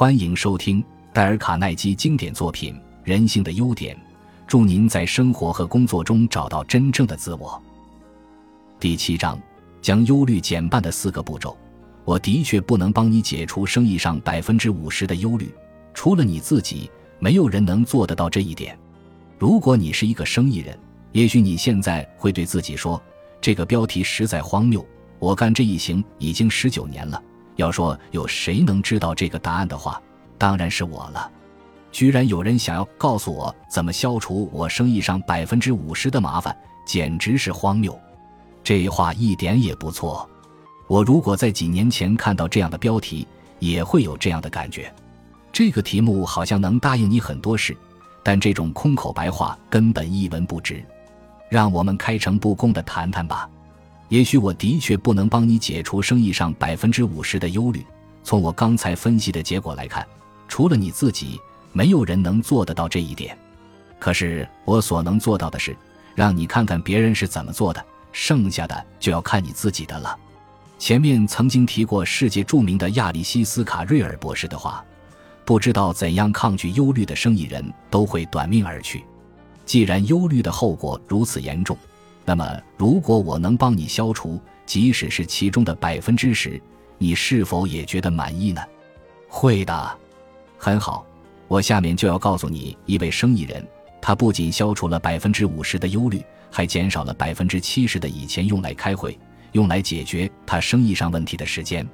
欢迎收听戴尔·卡耐基经典作品《人性的优点》，祝您在生活和工作中找到真正的自我。第七章：将忧虑减半的四个步骤。我的确不能帮你解除生意上百分之五十的忧虑，除了你自己，没有人能做得到这一点。如果你是一个生意人，也许你现在会对自己说：“这个标题实在荒谬。我干这一行已经十九年了。”要说有谁能知道这个答案的话，当然是我了。居然有人想要告诉我怎么消除我生意上百分之五十的麻烦，简直是荒谬。这话一点也不错。我如果在几年前看到这样的标题，也会有这样的感觉。这个题目好像能答应你很多事，但这种空口白话根本一文不值。让我们开诚布公地谈谈吧。也许我的确不能帮你解除生意上百分之五十的忧虑。从我刚才分析的结果来看，除了你自己，没有人能做得到这一点。可是我所能做到的是，让你看看别人是怎么做的，剩下的就要看你自己的了。前面曾经提过世界著名的亚历西斯卡瑞尔博士的话：不知道怎样抗拒忧虑的生意人都会短命而去。既然忧虑的后果如此严重。那么，如果我能帮你消除，即使是其中的百分之十，你是否也觉得满意呢？会的，很好。我下面就要告诉你一位生意人，他不仅消除了百分之五十的忧虑，还减少了百分之七十的以前用来开会、用来解决他生意上问题的时间。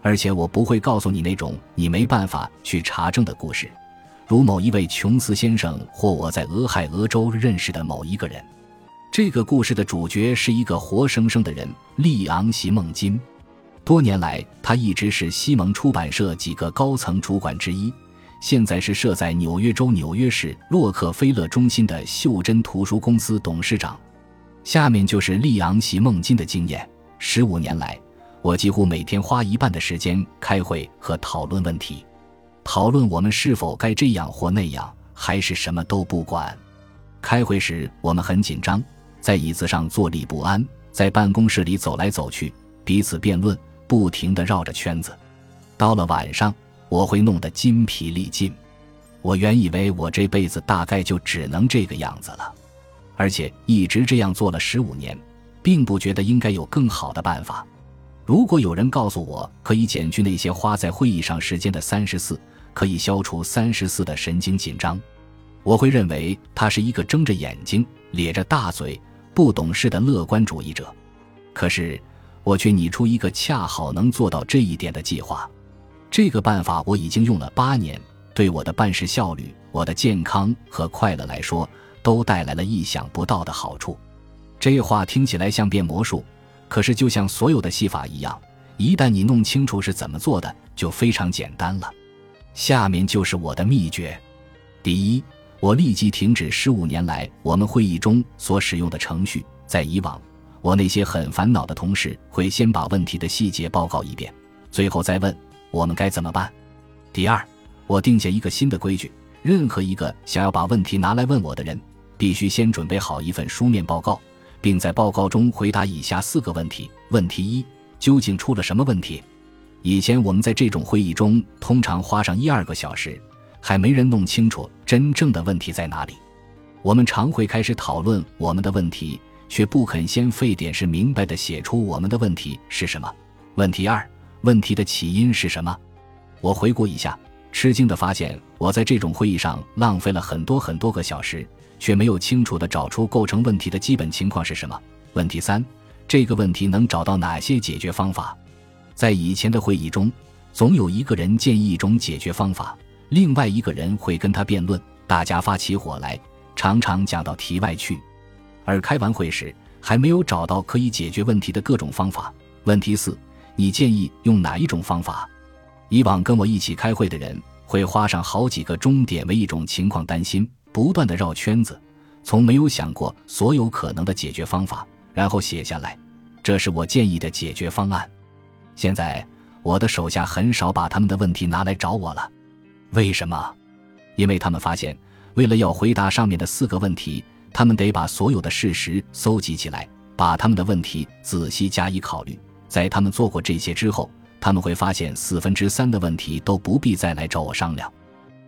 而且，我不会告诉你那种你没办法去查证的故事，如某一位琼斯先生或我在俄亥俄州认识的某一个人。这个故事的主角是一个活生生的人——利昂·席梦金。多年来，他一直是西蒙出版社几个高层主管之一，现在是设在纽约州纽约市洛克菲勒中心的袖珍图书公司董事长。下面就是利昂·席梦金的经验：十五年来，我几乎每天花一半的时间开会和讨论问题，讨论我们是否该这样或那样，还是什么都不管。开会时，我们很紧张。在椅子上坐立不安，在办公室里走来走去，彼此辩论，不停地绕着圈子。到了晚上，我会弄得筋疲力尽。我原以为我这辈子大概就只能这个样子了，而且一直这样做了十五年，并不觉得应该有更好的办法。如果有人告诉我可以减去那些花在会议上时间的三十四，可以消除三十四的神经紧张，我会认为他是一个睁着眼睛、咧着大嘴。不懂事的乐观主义者，可是我却拟出一个恰好能做到这一点的计划。这个办法我已经用了八年，对我的办事效率、我的健康和快乐来说，都带来了意想不到的好处。这话听起来像变魔术，可是就像所有的戏法一样，一旦你弄清楚是怎么做的，就非常简单了。下面就是我的秘诀：第一。我立即停止十五年来我们会议中所使用的程序。在以往，我那些很烦恼的同事会先把问题的细节报告一遍，最后再问我们该怎么办。第二，我定下一个新的规矩：任何一个想要把问题拿来问我的人，必须先准备好一份书面报告，并在报告中回答以下四个问题。问题一：究竟出了什么问题？以前我们在这种会议中通常花上一二个小时。还没人弄清楚真正的问题在哪里，我们常会开始讨论我们的问题，却不肯先费点事明白的写出我们的问题是什么。问题二：问题的起因是什么？我回顾一下，吃惊地发现我在这种会议上浪费了很多很多个小时，却没有清楚地找出构成问题的基本情况是什么。问题三：这个问题能找到哪些解决方法？在以前的会议中，总有一个人建议一种解决方法。另外一个人会跟他辩论，大家发起火来，常常讲到题外去。而开完会时，还没有找到可以解决问题的各种方法。问题四：你建议用哪一种方法？以往跟我一起开会的人会花上好几个钟点为一种情况担心，不断的绕圈子，从没有想过所有可能的解决方法，然后写下来。这是我建议的解决方案。现在我的手下很少把他们的问题拿来找我了。为什么？因为他们发现，为了要回答上面的四个问题，他们得把所有的事实搜集起来，把他们的问题仔细加以考虑。在他们做过这些之后，他们会发现四分之三的问题都不必再来找我商量，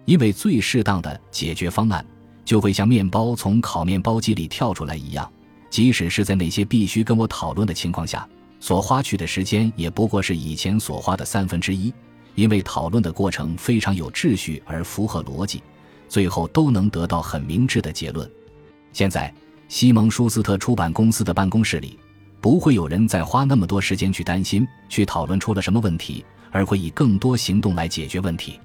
因为最适当的解决方案就会像面包从烤面包机里跳出来一样，即使是在那些必须跟我讨论的情况下，所花去的时间也不过是以前所花的三分之一，因为讨论的过程非常有秩序而符合逻辑，最后都能得到很明智的结论。现在，西蒙舒斯特出版公司的办公室里。不会有人再花那么多时间去担心、去讨论出了什么问题，而会以更多行动来解决问题。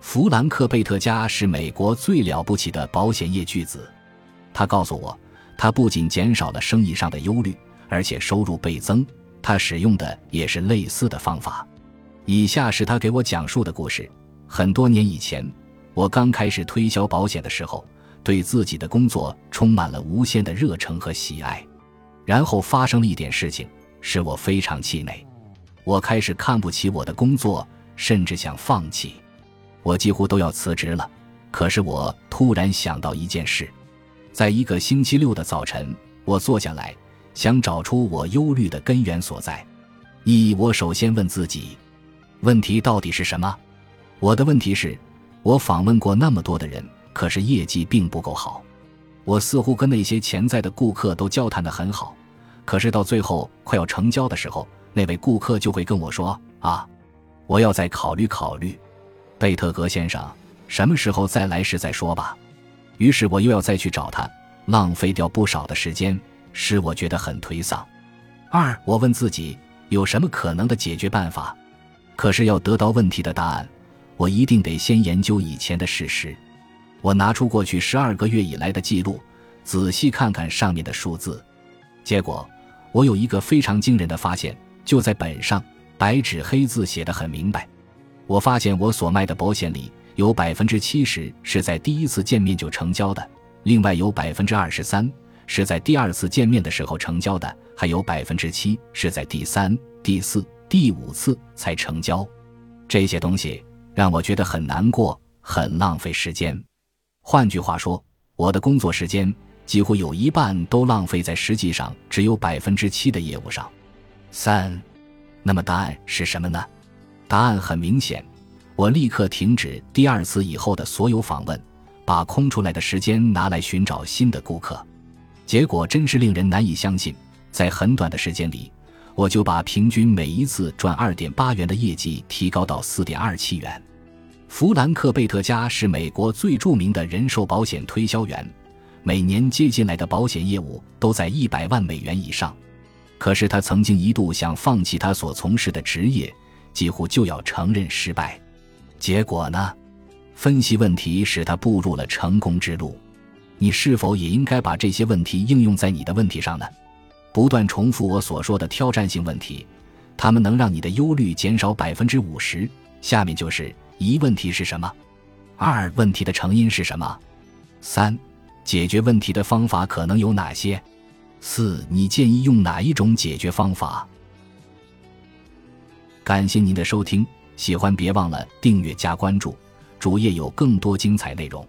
弗兰克·贝特加是美国最了不起的保险业巨子。他告诉我，他不仅减少了生意上的忧虑，而且收入倍增。他使用的也是类似的方法。以下是他给我讲述的故事：很多年以前，我刚开始推销保险的时候，对自己的工作充满了无限的热诚和喜爱。然后发生了一点事情，使我非常气馁。我开始看不起我的工作，甚至想放弃。我几乎都要辞职了。可是我突然想到一件事：在一个星期六的早晨，我坐下来，想找出我忧虑的根源所在。一，我首先问自己，问题到底是什么？我的问题是，我访问过那么多的人，可是业绩并不够好。我似乎跟那些潜在的顾客都交谈得很好。可是到最后快要成交的时候，那位顾客就会跟我说：“啊，我要再考虑考虑，贝特格先生，什么时候再来时再说吧。”于是我又要再去找他，浪费掉不少的时间，使我觉得很颓丧。二，我问自己有什么可能的解决办法，可是要得到问题的答案，我一定得先研究以前的事实。我拿出过去十二个月以来的记录，仔细看看上面的数字，结果。我有一个非常惊人的发现，就在本上，白纸黑字写得很明白。我发现我所卖的保险里有百分之七十是在第一次见面就成交的，另外有百分之二十三是在第二次见面的时候成交的，还有百分之七是在第三、第四、第五次才成交。这些东西让我觉得很难过，很浪费时间。换句话说，我的工作时间。几乎有一半都浪费在实际上只有百分之七的业务上。三，那么答案是什么呢？答案很明显，我立刻停止第二次以后的所有访问，把空出来的时间拿来寻找新的顾客。结果真是令人难以相信，在很短的时间里，我就把平均每一次赚二点八元的业绩提高到四点二七元。弗兰克·贝特加是美国最著名的人寿保险推销员。每年接进来的保险业务都在一百万美元以上，可是他曾经一度想放弃他所从事的职业，几乎就要承认失败。结果呢？分析问题使他步入了成功之路。你是否也应该把这些问题应用在你的问题上呢？不断重复我所说的挑战性问题，它们能让你的忧虑减少百分之五十。下面就是一问题是什么？二问题的成因是什么？三。解决问题的方法可能有哪些？四，你建议用哪一种解决方法？感谢您的收听，喜欢别忘了订阅加关注，主页有更多精彩内容。